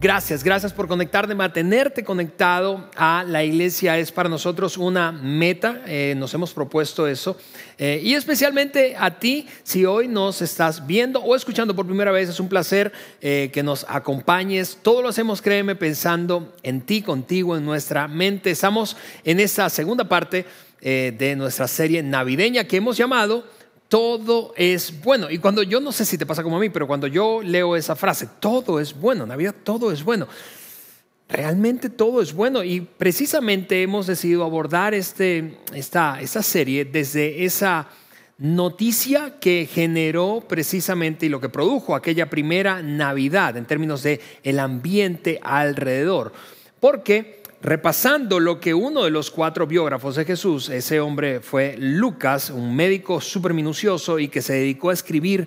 Gracias, gracias por conectarte, mantenerte conectado a la iglesia es para nosotros una meta, eh, nos hemos propuesto eso. Eh, y especialmente a ti, si hoy nos estás viendo o escuchando por primera vez, es un placer eh, que nos acompañes. Todo lo hacemos, créeme, pensando en ti, contigo, en nuestra mente. Estamos en esta segunda parte de nuestra serie navideña que hemos llamado todo es bueno. Y cuando yo no sé si te pasa como a mí, pero cuando yo leo esa frase, todo es bueno, Navidad, todo es bueno. Realmente todo es bueno y precisamente hemos decidido abordar este, esta, esta serie desde esa noticia que generó precisamente y lo que produjo aquella primera Navidad en términos de el ambiente alrededor. Porque repasando lo que uno de los cuatro biógrafos de Jesús, ese hombre fue Lucas, un médico súper minucioso y que se dedicó a escribir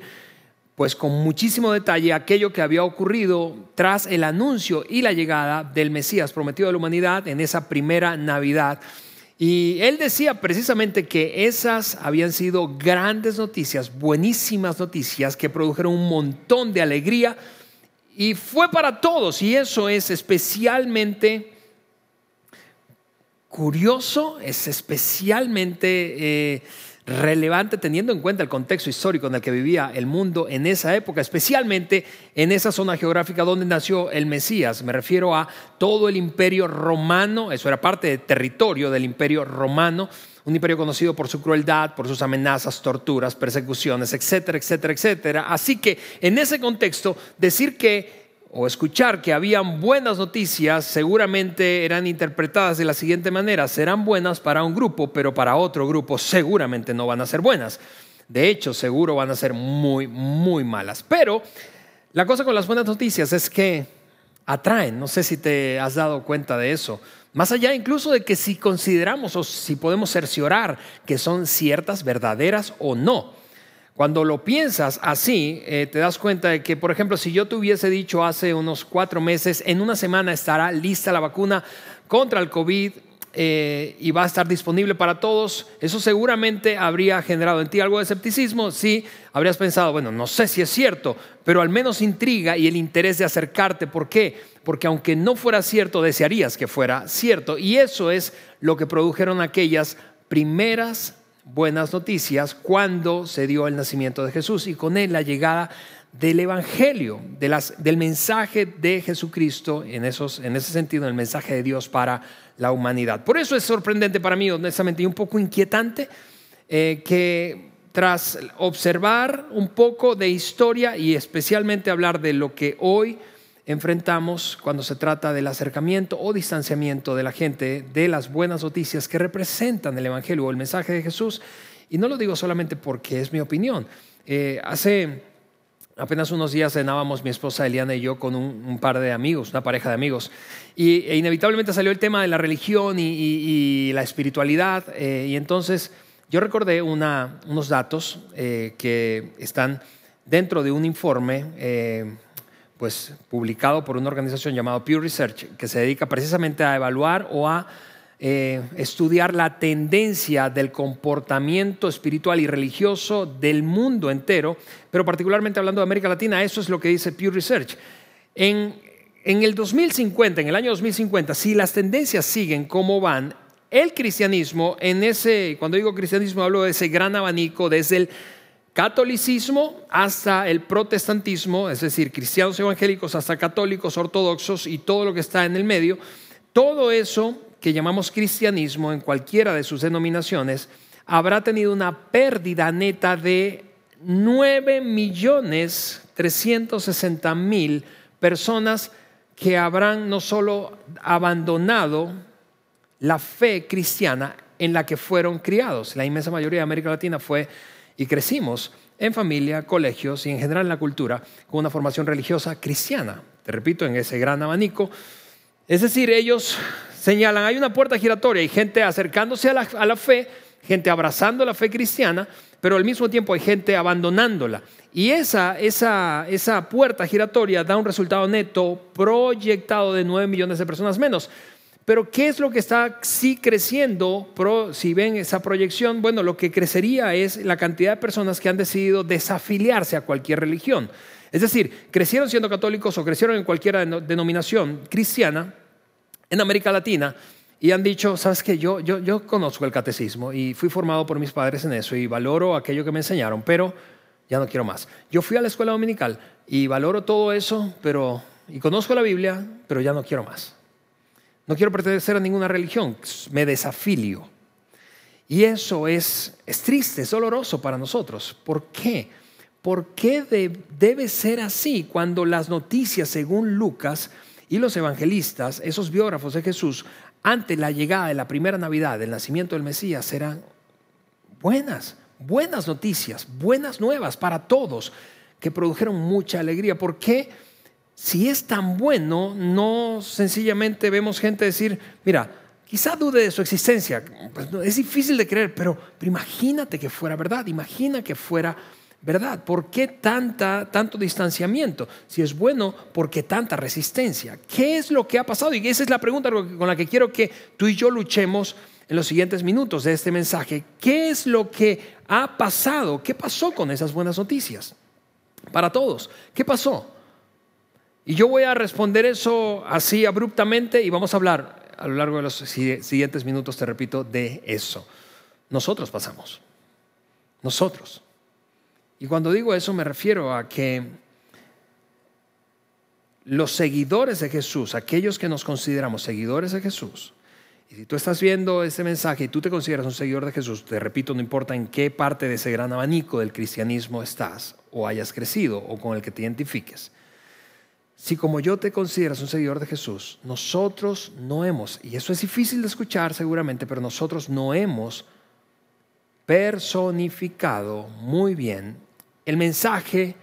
pues con muchísimo detalle aquello que había ocurrido tras el anuncio y la llegada del Mesías prometido a la humanidad en esa primera Navidad. Y él decía precisamente que esas habían sido grandes noticias, buenísimas noticias que produjeron un montón de alegría y fue para todos y eso es especialmente curioso, es especialmente eh, relevante teniendo en cuenta el contexto histórico en el que vivía el mundo en esa época, especialmente en esa zona geográfica donde nació el Mesías. Me refiero a todo el imperio romano, eso era parte del territorio del imperio romano, un imperio conocido por su crueldad, por sus amenazas, torturas, persecuciones, etcétera, etcétera, etcétera. Así que en ese contexto, decir que o escuchar que habían buenas noticias seguramente eran interpretadas de la siguiente manera, serán buenas para un grupo, pero para otro grupo seguramente no van a ser buenas. De hecho, seguro van a ser muy, muy malas. Pero la cosa con las buenas noticias es que atraen, no sé si te has dado cuenta de eso. Más allá incluso de que si consideramos o si podemos cerciorar que son ciertas, verdaderas o no. Cuando lo piensas así, eh, te das cuenta de que, por ejemplo, si yo te hubiese dicho hace unos cuatro meses, en una semana estará lista la vacuna contra el COVID eh, y va a estar disponible para todos, eso seguramente habría generado en ti algo de escepticismo. Sí, habrías pensado, bueno, no sé si es cierto, pero al menos intriga y el interés de acercarte. ¿Por qué? Porque aunque no fuera cierto, desearías que fuera cierto. Y eso es lo que produjeron aquellas primeras buenas noticias cuando se dio el nacimiento de Jesús y con él la llegada del Evangelio, del mensaje de Jesucristo, en, esos, en ese sentido, el mensaje de Dios para la humanidad. Por eso es sorprendente para mí, honestamente, y un poco inquietante, eh, que tras observar un poco de historia y especialmente hablar de lo que hoy enfrentamos cuando se trata del acercamiento o distanciamiento de la gente de las buenas noticias que representan el Evangelio o el mensaje de Jesús. Y no lo digo solamente porque es mi opinión. Eh, hace apenas unos días cenábamos mi esposa Eliana y yo con un, par de amigos, una pareja de amigos, y e inevitablemente salió el tema de la religión y, la espiritualidad. Eh, y entonces yo recordé unos datos eh, que están dentro de un informe pues, publicado por una organización llamada Pew Research, que se dedica precisamente a evaluar o a eh, estudiar la tendencia del comportamiento espiritual y religioso del mundo entero, pero particularmente hablando de América Latina, eso es lo que dice Pew Research. En, en el 2050, en el año 2050, si las tendencias siguen como van, el cristianismo, en ese, cuando digo cristianismo hablo de ese gran abanico desde el catolicismo hasta el protestantismo, es decir, cristianos evangélicos hasta católicos, ortodoxos y todo lo que está en el medio, todo eso que llamamos cristianismo en cualquiera de sus denominaciones, habrá tenido una pérdida neta de 9 millones 360 mil personas que habrán no solo abandonado la fe cristiana en la que fueron criados. La inmensa mayoría de América Latina fue y crecimos en familia, colegios y en general en la cultura con una formación religiosa cristiana. Te repito, en ese gran abanico. Es decir, ellos señalan, hay una puerta giratoria y gente acercándose a la, fe, gente abrazando la fe cristiana, pero al mismo tiempo hay gente abandonándola. Y esa, esa, esa puerta giratoria da un resultado neto proyectado de 9 millones de personas menos. Pero ¿qué es lo que está sí creciendo? si ven esa proyección, bueno, lo que crecería es la cantidad de personas que han decidido desafiliarse a cualquier religión. Es decir, crecieron siendo católicos o crecieron en cualquier denominación cristiana en América Latina y han dicho, sabes que yo, yo, yo conozco el catecismo y fui formado por mis padres en eso y valoro aquello que me enseñaron, pero ya no quiero más. Yo fui a la escuela dominical y valoro todo eso, pero y conozco la Biblia, pero ya no quiero más. No quiero pertenecer a ninguna religión, me desafilio. Y eso es, es triste, es doloroso para nosotros. ¿Por qué? ¿Por qué debe ser así cuando las noticias, según Lucas y los evangelistas, esos biógrafos de Jesús, ante la llegada de la primera Navidad, del nacimiento del Mesías, eran buenas, buenas noticias, buenas nuevas para todos, que produjeron mucha alegría? ¿Por qué? Si es tan bueno, no sencillamente vemos gente decir, mira, quizá dude de su existencia, pues es difícil de creer, pero, imagínate que fuera verdad, imagina que fuera verdad. ¿Por qué tanta, tanto distanciamiento? Si es bueno, ¿por qué tanta resistencia? ¿Qué es lo que ha pasado? Y esa es la pregunta con la que quiero que tú y yo luchemos en los siguientes minutos de este mensaje. ¿Qué es lo que ha pasado? ¿Qué pasó con esas buenas noticias? Para todos, ¿qué pasó? Y yo voy a responder eso así abruptamente y vamos a hablar a lo largo de los siguientes minutos, te repito, de eso. Nosotros pasamos. Nosotros. Y cuando digo eso me refiero a que los seguidores de Jesús, aquellos que nos consideramos seguidores de Jesús, y si tú estás viendo este mensaje y tú te consideras un seguidor de Jesús, te repito, no importa en qué parte de ese gran abanico del cristianismo estás o hayas crecido o con el que te identifiques, si como yo te consideras un seguidor de Jesús, nosotros no hemos, y eso es difícil de escuchar seguramente, pero nosotros no hemos personificado muy bien el mensaje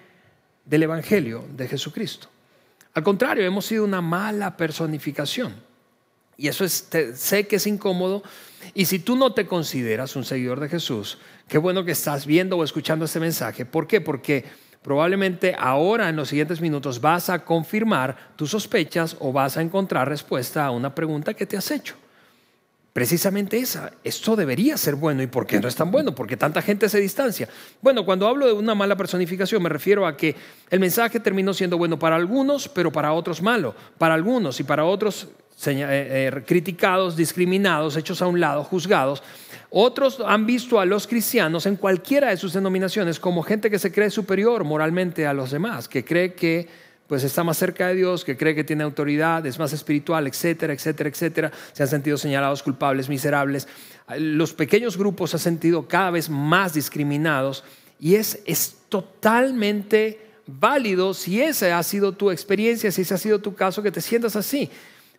del Evangelio de Jesucristo. Al contrario, hemos sido una mala personificación. Y eso es, sé que es incómodo. Y si tú no te consideras un seguidor de Jesús, qué bueno que estás viendo o escuchando este mensaje. ¿Por qué? Porque probablemente ahora en los siguientes minutos vas a confirmar tus sospechas o vas a encontrar respuesta a una pregunta que te has hecho. Precisamente esa, esto debería ser bueno. ¿Y por qué no es tan bueno? Porque tanta gente se distancia. Bueno, cuando hablo de una mala personificación me refiero a que el mensaje terminó siendo bueno para algunos, pero para otros malo. Para algunos y para otros eh, eh, criticados, discriminados, hechos a un lado, juzgados. Otros han visto a los cristianos en cualquiera de sus denominaciones como gente que se cree superior moralmente a los demás, que cree que pues está más cerca de Dios, que cree que tiene autoridad, es más espiritual, etcétera, etcétera, etcétera. Se han sentido señalados culpables, miserables. Los pequeños grupos se han sentido cada vez más discriminados y es, es totalmente válido si esa ha sido tu experiencia, si ese ha sido tu caso, que te sientas así.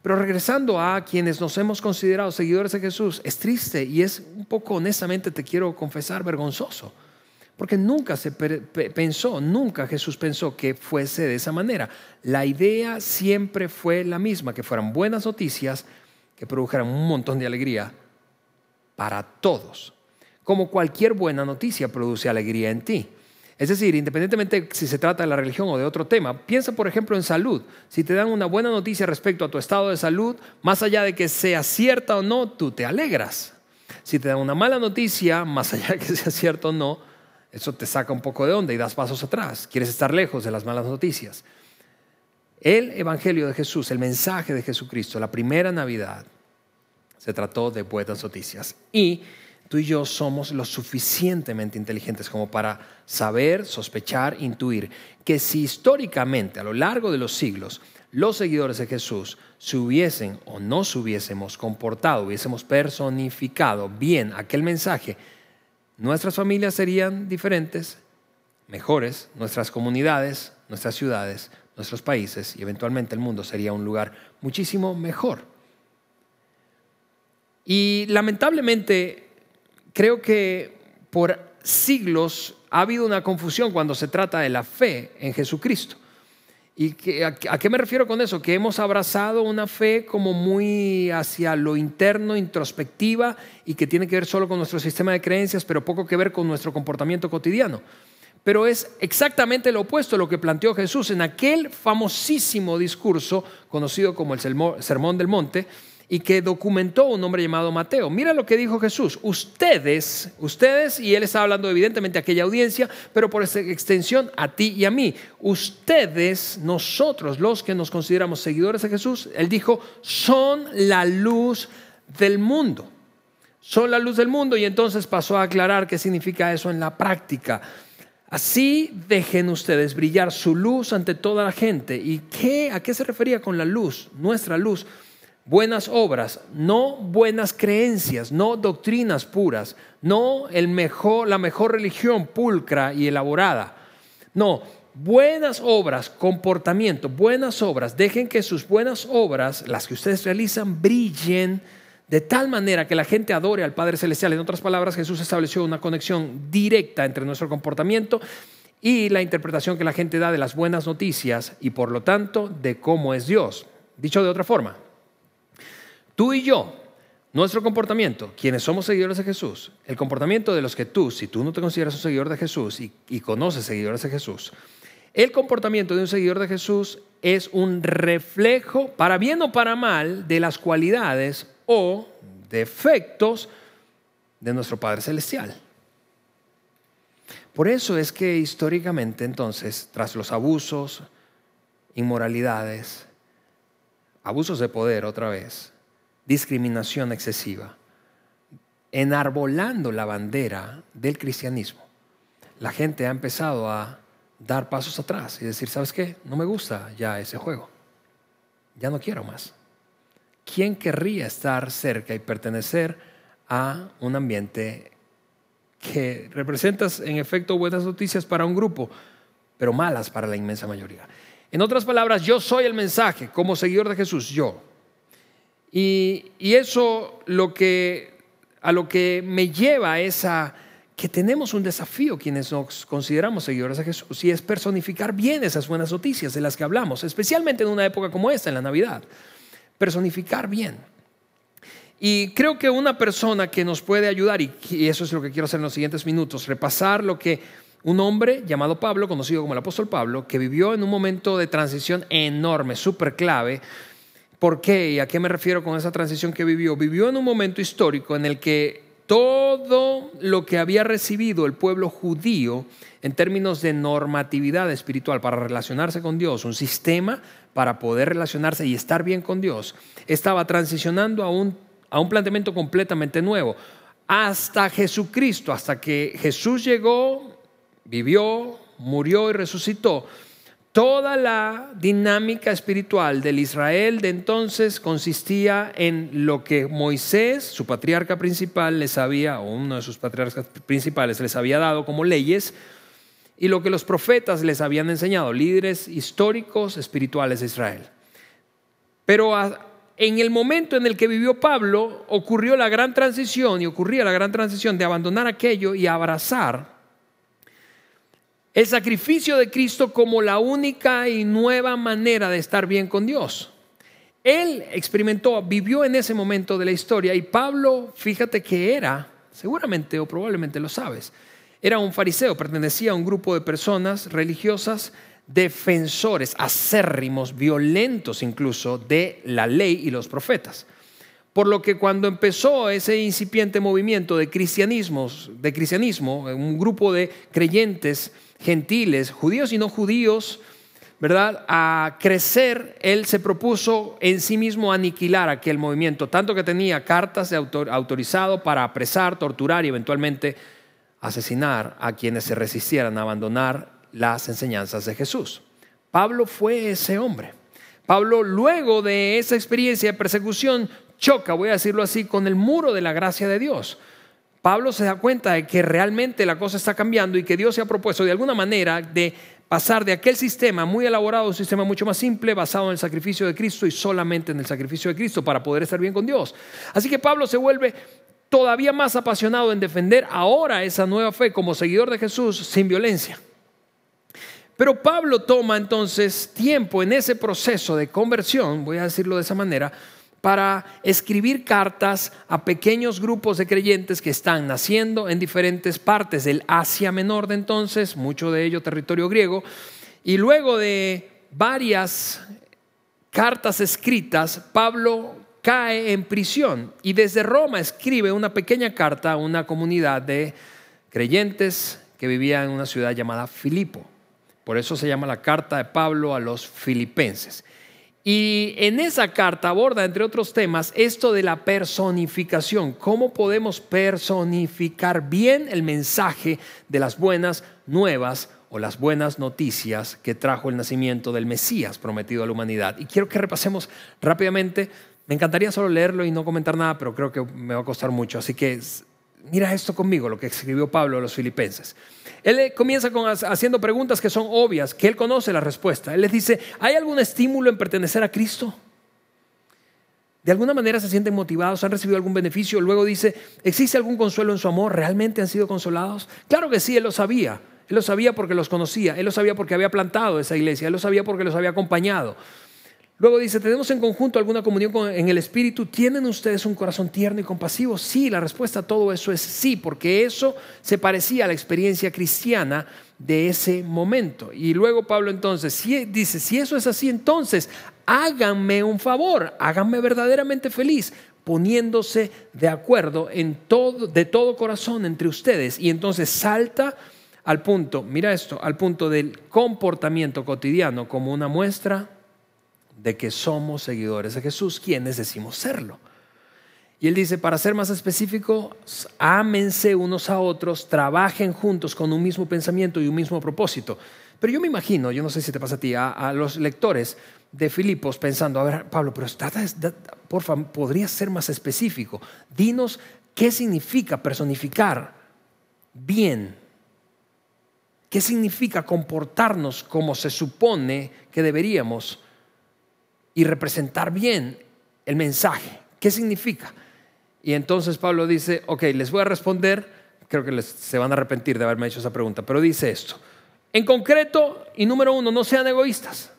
Pero regresando a quienes nos hemos considerado seguidores de Jesús, es triste y es un poco, honestamente, te quiero confesar, vergonzoso. Porque nunca se pensó, nunca Jesús pensó que fuese de esa manera. La idea siempre fue la misma, que fueran buenas noticias, que produjeran un montón de alegría para todos. Como cualquier buena noticia produce alegría en ti. Es decir, independientemente si se trata de la religión o de otro tema, piensa por ejemplo en salud. Si te dan una buena noticia respecto a tu estado de salud, más allá de que sea cierta o no, tú te alegras. Si te dan una mala noticia, más allá de que sea cierta o no, eso te saca un poco de onda y das pasos atrás. Quieres estar lejos de las malas noticias. El Evangelio de Jesús, el mensaje de Jesucristo, la primera Navidad, se trató de buenas noticias. Y tú y yo somos lo suficientemente inteligentes como para saber, sospechar, intuir que si históricamente a lo largo de los siglos los seguidores de Jesús se hubiesen o no se hubiésemos comportado, hubiésemos personificado bien aquel mensaje, nuestras familias serían diferentes, mejores, nuestras comunidades, nuestras ciudades, nuestros países y eventualmente el mundo sería un lugar muchísimo mejor. Y lamentablemente creo que por siglos ha habido una confusión cuando se trata de la fe en Jesucristo. ¿Y que, a, qué me refiero con eso? Que hemos abrazado una fe como muy hacia lo interno, introspectiva, y que tiene que ver solo con nuestro sistema de creencias, pero poco que ver con nuestro comportamiento cotidiano. Pero es exactamente lo opuesto a lo que planteó Jesús en aquel famosísimo discurso conocido como el Sermón del Monte, y que documentó un hombre llamado Mateo. Mira lo que dijo Jesús. Ustedes, ustedes, y él está hablando evidentemente a aquella audiencia, pero por extensión a ti y a mí. Ustedes, nosotros, los que nos consideramos seguidores de Jesús, él dijo, son la luz del mundo. Son la luz del mundo y entonces pasó a aclarar qué significa eso en la práctica. Así dejen ustedes brillar su luz ante toda la gente. ¿Y qué, a qué se refería con la luz? Nuestra luz buenas obras, no buenas creencias, no doctrinas puras, no el mejor, la mejor religión pulcra y elaborada. No, buenas obras, comportamiento, buenas obras. Dejen que sus buenas obras, las que ustedes realizan, brillen de tal manera que la gente adore al Padre Celestial. En otras palabras, Jesús estableció una conexión directa entre nuestro comportamiento y la interpretación que la gente da de las buenas noticias y por lo tanto de cómo es Dios. Dicho de otra forma, Tú y yo, nuestro comportamiento, quienes somos seguidores de Jesús, el comportamiento de los que tú, si tú no te consideras un seguidor de Jesús y, conoces seguidores de Jesús, el comportamiento de un seguidor de Jesús es un reflejo, para bien o para mal, de las cualidades o defectos de nuestro Padre Celestial. Por eso es que históricamente entonces, tras los abusos, inmoralidades, abusos de poder otra vez, discriminación excesiva, enarbolando la bandera del cristianismo, la gente ha empezado a dar pasos atrás y decir, ¿sabes qué? No me gusta ya ese juego. Ya no quiero más. ¿Quién querría estar cerca y pertenecer a un ambiente que representa en efecto buenas noticias para un grupo, pero malas para la inmensa mayoría? En otras palabras, yo soy el mensaje como seguidor de Jesús, yo. Y, eso lo que, a lo que me lleva es a que tenemos un desafío quienes nos consideramos seguidores de Jesús y es personificar bien esas buenas noticias de las que hablamos, especialmente en una época como esta, en la Navidad. Personificar bien. Y creo que una persona que nos puede ayudar, y eso es lo que quiero hacer en los siguientes minutos, repasar lo que un hombre llamado Pablo, conocido como el apóstol Pablo, que vivió en un momento de transición enorme, súper clave, ¿Por qué? ¿Y a qué me refiero con esa transición que vivió? Vivió en un momento histórico en el que todo lo que había recibido el pueblo judío en términos de normatividad espiritual para relacionarse con Dios, un sistema para poder relacionarse y estar bien con Dios, estaba transicionando a un, a un planteamiento completamente nuevo. Hasta Jesucristo, hasta que Jesús llegó, vivió, murió y resucitó Toda la dinámica espiritual del Israel de entonces consistía en lo que Moisés, su patriarca principal, les había, o uno de sus patriarcas principales, les había dado como leyes, y lo que los profetas les habían enseñado, líderes históricos espirituales de Israel. Pero en el momento en el que vivió Pablo, ocurrió la gran transición y ocurría la gran transición de abandonar aquello y abrazar el sacrificio de Cristo como la única y nueva manera de estar bien con Dios. Él experimentó, vivió en ese momento de la historia y Pablo, fíjate que era, seguramente o probablemente lo sabes, era un fariseo, pertenecía a un grupo de personas religiosas defensores, acérrimos, violentos incluso de la ley y los profetas. Por lo que cuando empezó ese incipiente movimiento de cristianismos, de cristianismo, un grupo de creyentes gentiles, judíos y no judíos, ¿verdad? A crecer, él se propuso en sí mismo aniquilar aquel movimiento, tanto que tenía cartas de autor, autorizado para apresar, torturar y eventualmente asesinar a quienes se resistieran a abandonar las enseñanzas de Jesús. Pablo fue ese hombre. Pablo, luego de esa experiencia de persecución, choca, voy a decirlo así, con el muro de la gracia de Dios. Pablo se da cuenta de que realmente la cosa está cambiando y que Dios se ha propuesto de alguna manera de pasar de aquel sistema muy elaborado un sistema mucho más simple, basado en el sacrificio de Cristo y solamente en el sacrificio de Cristo para poder estar bien con Dios. Así que Pablo se vuelve todavía más apasionado en defender ahora esa nueva fe como seguidor de Jesús sin violencia. Pero Pablo toma entonces tiempo en ese proceso de conversión, voy a decirlo de esa manera, para escribir cartas a pequeños grupos de creyentes que están naciendo en diferentes partes del Asia Menor de entonces, mucho de ello territorio griego, y luego de varias cartas escritas, Pablo cae en prisión y desde Roma escribe una pequeña carta a una comunidad de creyentes que vivía en una ciudad llamada Filipo. Por eso se llama la carta de Pablo a los filipenses. Y en esa carta aborda, entre otros temas, esto de la personificación. ¿Cómo podemos personificar bien el mensaje de las buenas nuevas o las buenas noticias que trajo el nacimiento del Mesías prometido a la humanidad? Y quiero que repasemos rápidamente. Me encantaría solo leerlo y no comentar nada, pero creo que me va a costar mucho. Así que mira esto conmigo, lo que escribió Pablo a los filipenses. Él comienza con, haciendo preguntas que son obvias, que él conoce la respuesta. Él les dice, ¿hay algún estímulo en pertenecer a Cristo? ¿De alguna manera se sienten motivados? ¿Han recibido algún beneficio? Luego dice, ¿existe algún consuelo en su amor? ¿Realmente han sido consolados? Claro que sí, él lo sabía. Él lo sabía porque los conocía. Él lo sabía porque había plantado esa iglesia. Él lo sabía porque los había acompañado. Luego dice, ¿tenemos en conjunto alguna comunión en el Espíritu? ¿Tienen ustedes un corazón tierno y compasivo? Sí, la respuesta a todo eso es sí, porque eso se parecía a la experiencia cristiana de ese momento. Y luego Pablo entonces dice, si eso es así, entonces háganme un favor, háganme verdaderamente feliz, poniéndose de acuerdo en todo, de todo corazón entre ustedes. Y entonces salta al punto, mira esto, al punto del comportamiento cotidiano como una muestra de que somos seguidores de Jesús, quienes decimos serlo. Y él dice, para ser más específico, ámense unos a otros, trabajen juntos con un mismo pensamiento y un mismo propósito. Pero yo me imagino, yo no sé si te pasa a ti, a, los lectores de Filipos pensando, a ver, Pablo, pero por favor, podrías ser más específico. Dinos qué significa personificar bien. ¿Qué significa comportarnos como se supone que deberíamos? Y representar bien el mensaje. ¿Qué significa? Y entonces Pablo dice, ok, les voy a responder, creo que se van a arrepentir de haberme hecho esa pregunta, pero dice esto. En concreto, y número uno, no sean egoístas.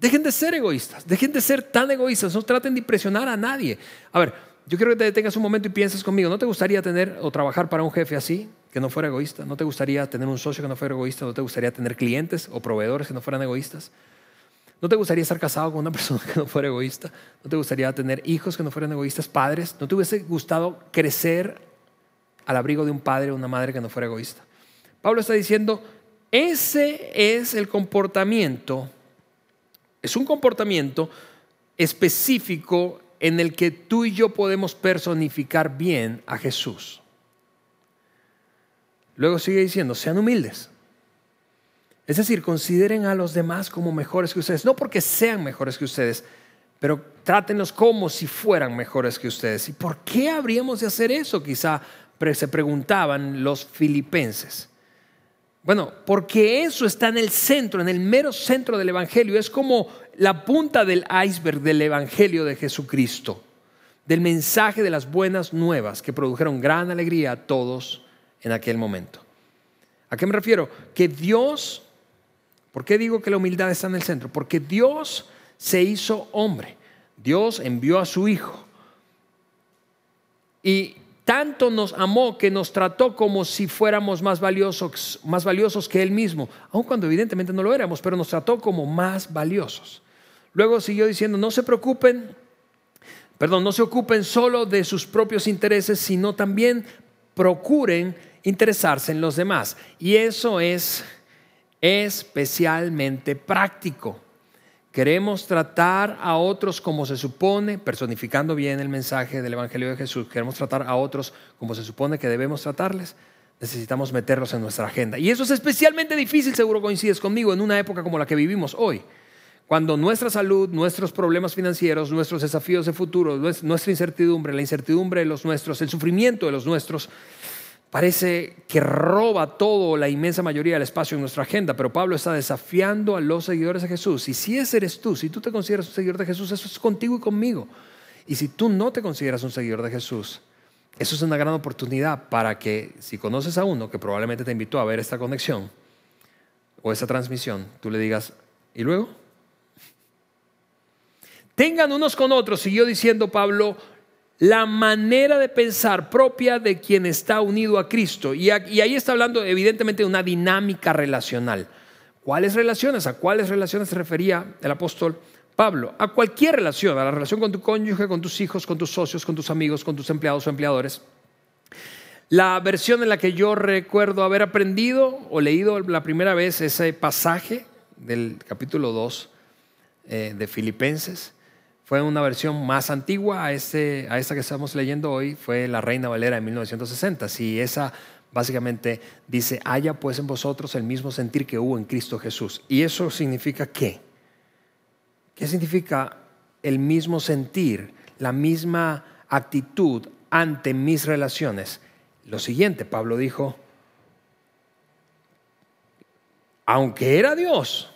Dejen de ser egoístas, dejen de ser tan egoístas, no traten de impresionar a nadie. A ver, yo quiero que te detengas un momento y pienses conmigo, ¿no te gustaría tener o trabajar para un jefe así, que no fuera egoísta? ¿No te gustaría tener un socio que no fuera egoísta? ¿No te gustaría tener clientes o proveedores que no fueran egoístas? ¿No te gustaría estar casado con una persona que no fuera egoísta? ¿No te gustaría tener hijos que no fueran egoístas, padres? ¿No te hubiese gustado crecer al abrigo de un padre o una madre que no fuera egoísta? Pablo está diciendo, ese es el comportamiento, es un comportamiento específico en el que tú y yo podemos personificar bien a Jesús. Luego sigue diciendo, sean humildes. Es decir, consideren a los demás como mejores que ustedes, no porque sean mejores que ustedes, pero trátenlos como si fueran mejores que ustedes. ¿Y por qué habríamos de hacer eso? Quizá se preguntaban los filipenses. Bueno, porque eso está en el centro, en el mero centro del Evangelio. Es como la punta del iceberg del Evangelio de Jesucristo, del mensaje de las buenas nuevas que produjeron gran alegría a todos en aquel momento. ¿A qué me refiero? Que Dios ¿Por qué digo que la humildad está en el centro? Porque Dios se hizo hombre. Dios envió a su Hijo. Y tanto nos amó que nos trató como si fuéramos más valiosos, más valiosos que Él mismo, aun cuando evidentemente no lo éramos, pero nos trató como más valiosos. Luego siguió diciendo, no se preocupen, perdón, no se ocupen solo de sus propios intereses, sino también procuren interesarse en los demás. Y eso es especialmente práctico. Queremos tratar a otros como se supone, personificando bien el mensaje del Evangelio de Jesús, queremos tratar a otros como se supone que debemos tratarles, necesitamos meterlos en nuestra agenda. Y eso es especialmente difícil, seguro coincides conmigo, en una época como la que vivimos hoy, cuando nuestra salud, nuestros problemas financieros, nuestros desafíos de futuro, nuestra incertidumbre, la incertidumbre de los nuestros, el sufrimiento de los nuestros, parece que roba todo, la inmensa mayoría del espacio en nuestra agenda, pero Pablo está desafiando a los seguidores de Jesús. Y si ese eres tú, si tú te consideras un seguidor de Jesús, eso es contigo y conmigo. Y si tú no te consideras un seguidor de Jesús, eso es una gran oportunidad para que, si conoces a uno que probablemente te invitó a ver esta conexión, o esa transmisión, tú le digas, ¿y luego? Tengan unos con otros, siguió diciendo Pablo, la manera de pensar propia de quien está unido a Cristo. Y, ahí está hablando evidentemente de una dinámica relacional. ¿Cuáles relaciones? ¿A cuáles relaciones se refería el apóstol Pablo? A cualquier relación, a la relación con tu cónyuge, con tus hijos, con tus socios, con tus amigos, con tus empleados o empleadores. La versión en la que yo recuerdo haber aprendido o leído la primera vez ese pasaje del capítulo 2 eh, de Filipenses fue una versión más antigua a, este, a esta que estamos leyendo hoy, fue la Reina Valera de 1960. Si esa básicamente dice, haya pues en vosotros el mismo sentir que hubo en Cristo Jesús. ¿Y eso significa qué? ¿Qué significa el mismo sentir, la misma actitud ante mis relaciones? Lo siguiente, Pablo dijo, aunque era Dios,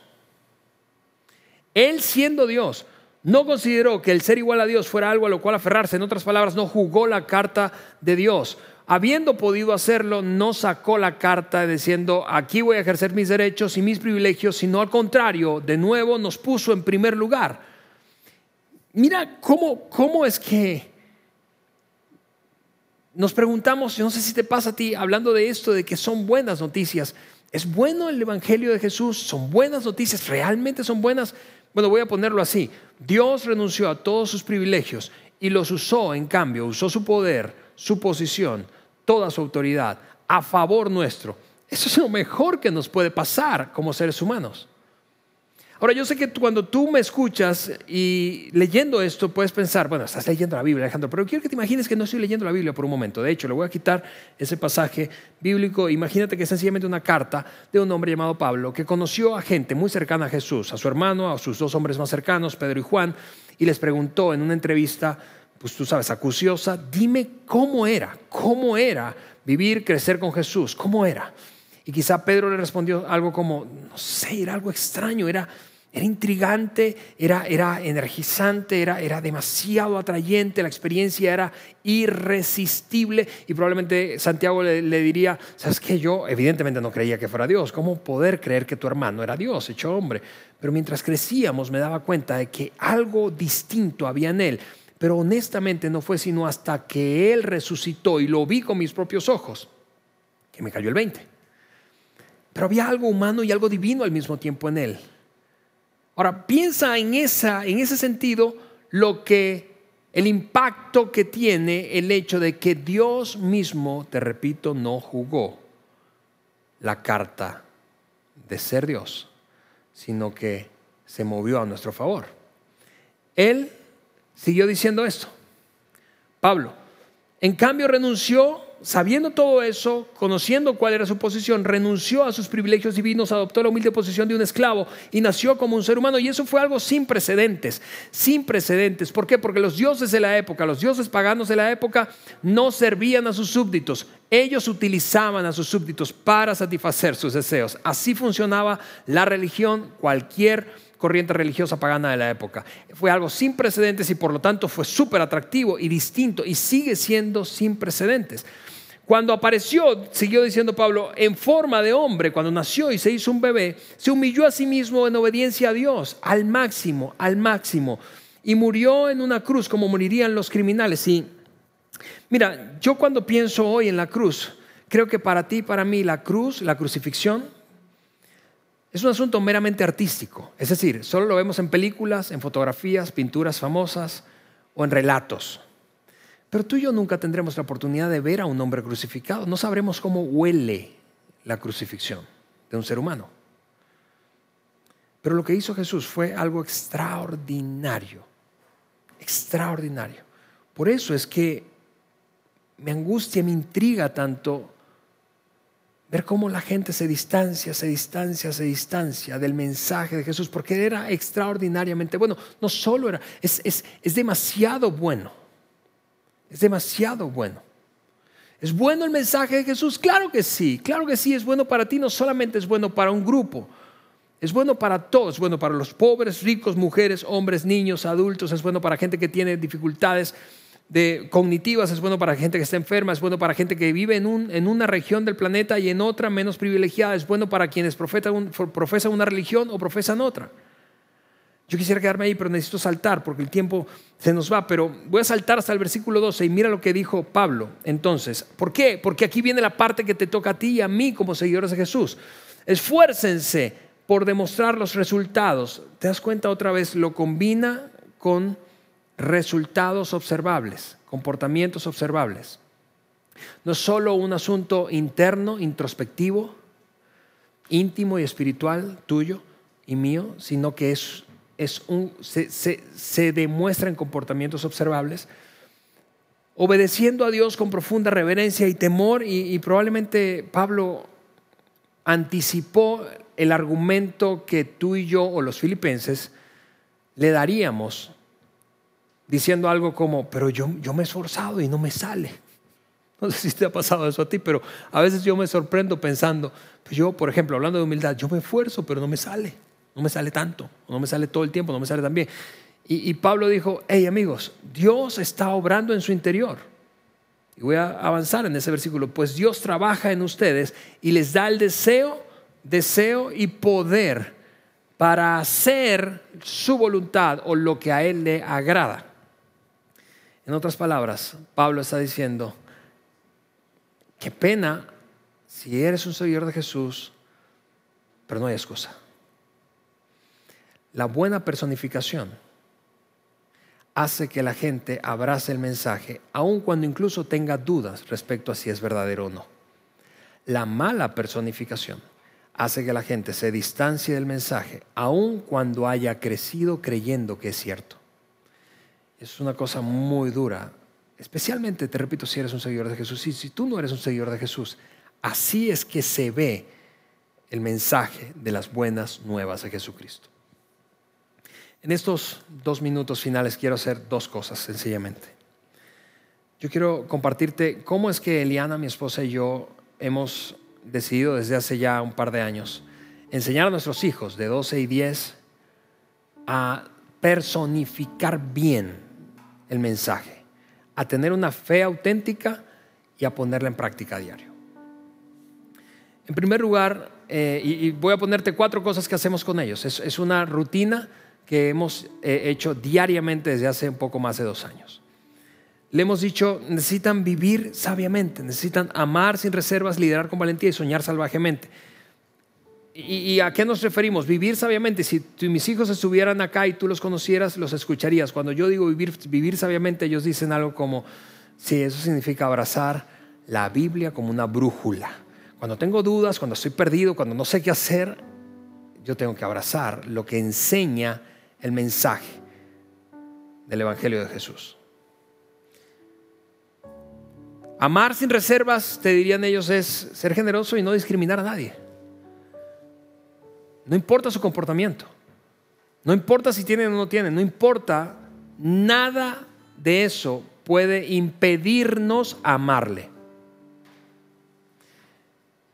Él siendo Dios, no consideró que el ser igual a Dios fuera algo a lo cual aferrarse. En otras palabras, no jugó la carta de Dios. Habiendo podido hacerlo, no sacó la carta diciendo, aquí voy a ejercer mis derechos y mis privilegios, sino al contrario, de nuevo nos puso en primer lugar. Mira cómo, cómo es que nos preguntamos, yo no sé si te pasa a ti, hablando de esto, de que son buenas noticias. ¿Es bueno el Evangelio de Jesús? ¿Son buenas noticias? ¿Realmente son buenas? Bueno, voy a ponerlo así. Dios renunció a todos sus privilegios y los usó, en cambio, usó su poder, su posición, toda su autoridad a favor nuestro. Eso es lo mejor que nos puede pasar como seres humanos. Ahora, yo sé que cuando tú me escuchas y leyendo esto puedes pensar, bueno, estás leyendo la Biblia, Alejandro, pero quiero que te imagines que no estoy leyendo la Biblia por un momento. De hecho, le voy a quitar ese pasaje bíblico. Imagínate que es sencillamente una carta de un hombre llamado Pablo que conoció a gente muy cercana a Jesús, a su hermano, a sus dos hombres más cercanos, Pedro y Juan, y les preguntó en una entrevista, pues tú sabes, acuciosa, dime cómo era, cómo era vivir, crecer con Jesús, cómo era. Y quizá Pedro le respondió algo como, no sé, era algo extraño, era era intrigante, era, era energizante, era, era demasiado atrayente, la experiencia era irresistible y probablemente Santiago le, diría, sabes que yo evidentemente no creía que fuera Dios, ¿cómo poder creer que tu hermano era Dios, hecho hombre? Pero mientras crecíamos me daba cuenta de que algo distinto había en él, pero honestamente no fue sino hasta que él resucitó y lo vi con mis propios ojos, que me cayó el 20. Pero había algo humano y algo divino al mismo tiempo en él. Ahora, piensa en, esa, en ese sentido lo que el impacto que tiene el hecho de que Dios mismo, te repito, no jugó la carta de ser Dios, sino que se movió a nuestro favor. Él siguió diciendo esto. Pablo, en cambio renunció sabiendo todo eso, conociendo cuál era su posición, renunció a sus privilegios divinos, adoptó la humilde posición de un esclavo y nació como un ser humano. Y eso fue algo sin precedentes, sin precedentes. ¿Por qué? Porque los dioses de la época, los dioses paganos de la época, no servían a sus súbditos. Ellos utilizaban a sus súbditos para satisfacer sus deseos. Así funcionaba la religión, cualquier corriente religiosa pagana de la época. Fue algo sin precedentes y por lo tanto fue súper atractivo y distinto y sigue siendo sin precedentes. Cuando apareció, siguió diciendo Pablo, en forma de hombre, cuando nació y se hizo un bebé, se humilló a sí mismo en obediencia a Dios, al máximo, al máximo, y murió en una cruz como morirían los criminales. Y mira, yo cuando pienso hoy en la cruz, creo que para ti para mí la cruz, la crucifixión, es un asunto meramente artístico. Es decir, solo lo vemos en películas, en fotografías, pinturas famosas o en relatos. Pero tú y yo nunca tendremos la oportunidad de ver a un hombre crucificado. No sabremos cómo huele la crucifixión de un ser humano. Pero lo que hizo Jesús fue algo extraordinario. Extraordinario. Por eso es que me angustia, me intriga tanto ver cómo la gente se distancia, se distancia, se distancia del mensaje de Jesús, porque era extraordinariamente bueno. No solo era, es, es demasiado bueno. Es demasiado bueno. ¿Es bueno el mensaje de Jesús? Claro que sí, claro que sí, es bueno para ti, no solamente es bueno para un grupo, es bueno para todos, es bueno para los pobres, ricos, mujeres, hombres, niños, adultos, es bueno para gente que tiene dificultades. de cognitivas, es bueno para gente que está enferma, es bueno para gente que vive en, un, en una región del planeta y en otra menos privilegiada, es bueno para quienes profesan, profesan una religión o profesan otra. Yo quisiera quedarme ahí, pero necesito saltar porque el tiempo se nos va. Pero voy a saltar hasta el versículo 12 y mira lo que dijo Pablo. Entonces, ¿por qué? Porque aquí viene la parte que te toca a ti y a mí como seguidores de Jesús. Esfuércense por demostrar los resultados. ¿Te das cuenta otra vez? Lo combina con resultados observables, comportamientos observables. No es solo un asunto interno, introspectivo, íntimo y espiritual tuyo y mío, sino que es un, se, demuestra en comportamientos observables, obedeciendo a Dios con profunda reverencia y temor, y, probablemente Pablo anticipó el argumento que tú y yo o los filipenses le daríamos, diciendo algo como, pero yo, yo me he esforzado y no me sale. No sé si te ha pasado eso a ti, pero a veces yo me sorprendo pensando, pues yo, por ejemplo, hablando de humildad, yo me esfuerzo, pero no me sale no me sale tanto, no me sale todo el tiempo, no me sale tan bien. Y, Pablo dijo, hey amigos, Dios está obrando en su interior. Y voy a avanzar en ese versículo, pues Dios trabaja en ustedes y les da el deseo, deseo y poder para hacer su voluntad o lo que a Él le agrada. En otras palabras, Pablo está diciendo, qué pena si eres un seguidor de Jesús, pero no hay excusa. La buena personificación hace que la gente abrace el mensaje, aun cuando incluso tenga dudas respecto a si es verdadero o no. La mala personificación hace que la gente se distancie del mensaje, aun cuando haya crecido creyendo que es cierto. Es una cosa muy dura, especialmente, te repito, si eres un seguidor de Jesús. Y si tú no eres un seguidor de Jesús, así es que se ve el mensaje de las buenas nuevas de Jesucristo. En estos dos minutos finales quiero hacer dos cosas sencillamente. Yo quiero compartirte cómo es que Eliana, mi esposa y yo hemos decidido desde hace ya un par de años enseñar a nuestros hijos de 12 y 10 a personificar bien el mensaje, a tener una fe auténtica y a ponerla en práctica a diario. En primer lugar, eh, y, voy a ponerte cuatro cosas que hacemos con ellos. es una rutina que hemos eh, hecho diariamente desde hace un poco más de dos años. Le hemos dicho, necesitan vivir sabiamente, necesitan amar sin reservas, liderar con valentía y soñar salvajemente. ¿Y, a qué nos referimos? Vivir sabiamente. Si mis hijos estuvieran acá y tú los conocieras, los escucharías. Cuando yo digo vivir, vivir sabiamente, ellos dicen algo como, sí, eso significa abrazar la Biblia como una brújula. Cuando tengo dudas, cuando estoy perdido, cuando no sé qué hacer, yo tengo que abrazar lo que enseña el mensaje del Evangelio de Jesús. Amar sin reservas, te dirían ellos, es ser generoso y no discriminar a nadie. No importa su comportamiento. No importa si tienen o no tienen. No importa. Nada de eso puede impedirnos amarle.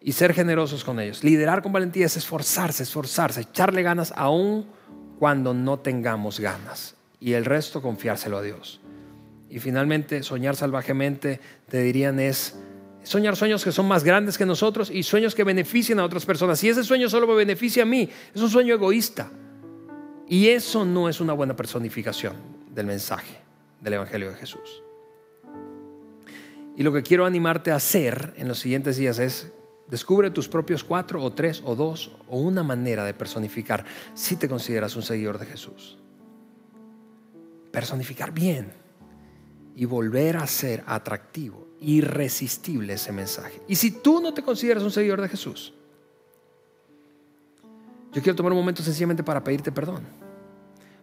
Y ser generosos con ellos. Liderar con valentía es esforzarse, esforzarse, echarle ganas aún cuando no tengamos ganas y el resto confiárselo a Dios. Y finalmente, soñar salvajemente, te dirían, es soñar sueños que son más grandes que nosotros y sueños que beneficien a otras personas. Si ese sueño solo me beneficia a mí, es un sueño egoísta. Y eso no es una buena personificación del mensaje del Evangelio de Jesús. Y lo que quiero animarte a hacer en los siguientes días es Descubre tus propios cuatro o tres o dos o una manera de personificar si te consideras un seguidor de Jesús. Personificar bien y volver a ser atractivo, irresistible ese mensaje. Y si tú no te consideras un seguidor de Jesús, yo quiero tomar un momento sencillamente para pedirte perdón.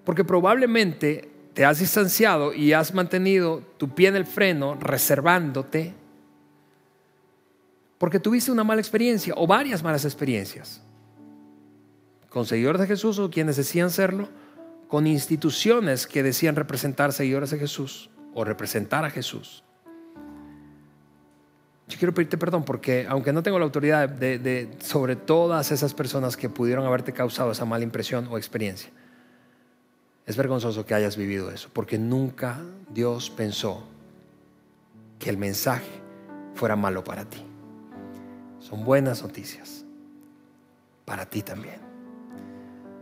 Porque probablemente te has distanciado y has mantenido tu pie en el freno reservándote porque tuviste una mala experiencia o varias malas experiencias. Con seguidores de Jesús o quienes decían serlo, con instituciones que decían representar seguidores de Jesús o representar a Jesús. Yo quiero pedirte perdón porque aunque no tengo la autoridad de, sobre todas esas personas que pudieron haberte causado esa mala impresión o experiencia, es vergonzoso que hayas vivido eso, porque nunca Dios pensó que el mensaje fuera malo para ti. Son buenas noticias para ti también.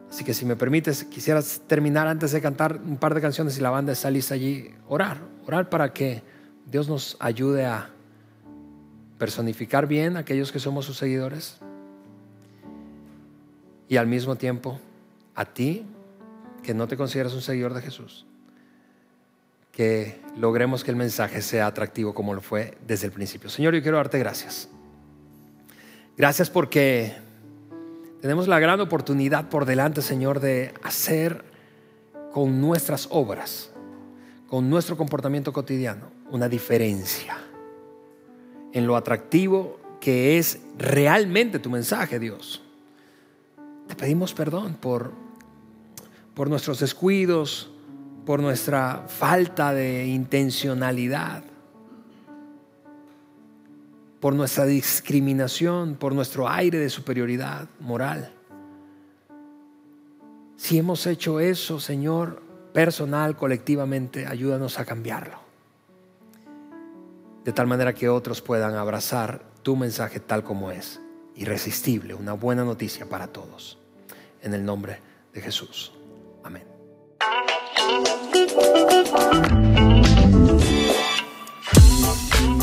Así que si me permites, quisieras terminar antes de cantar un par de canciones y la banda está lista allí, orar, orar para que Dios nos ayude a personificar bien a aquellos que somos sus seguidores y al mismo tiempo a ti que no te consideras un seguidor de Jesús, que logremos que el mensaje sea atractivo como lo fue desde el principio. Señor, yo quiero darte gracias. Gracias porque tenemos la gran oportunidad por delante, Señor, de hacer con nuestras obras, con nuestro comportamiento cotidiano, una diferencia en lo atractivo que es realmente tu mensaje, Dios. Te pedimos perdón por, por nuestros descuidos, por nuestra falta de intencionalidad, por nuestra discriminación, por nuestro aire de superioridad moral. Si hemos hecho eso, Señor, personal, colectivamente, ayúdanos a cambiarlo de tal manera que otros puedan abrazar tu mensaje tal como es, irresistible, una buena noticia para todos. En el nombre de Jesús. Amén.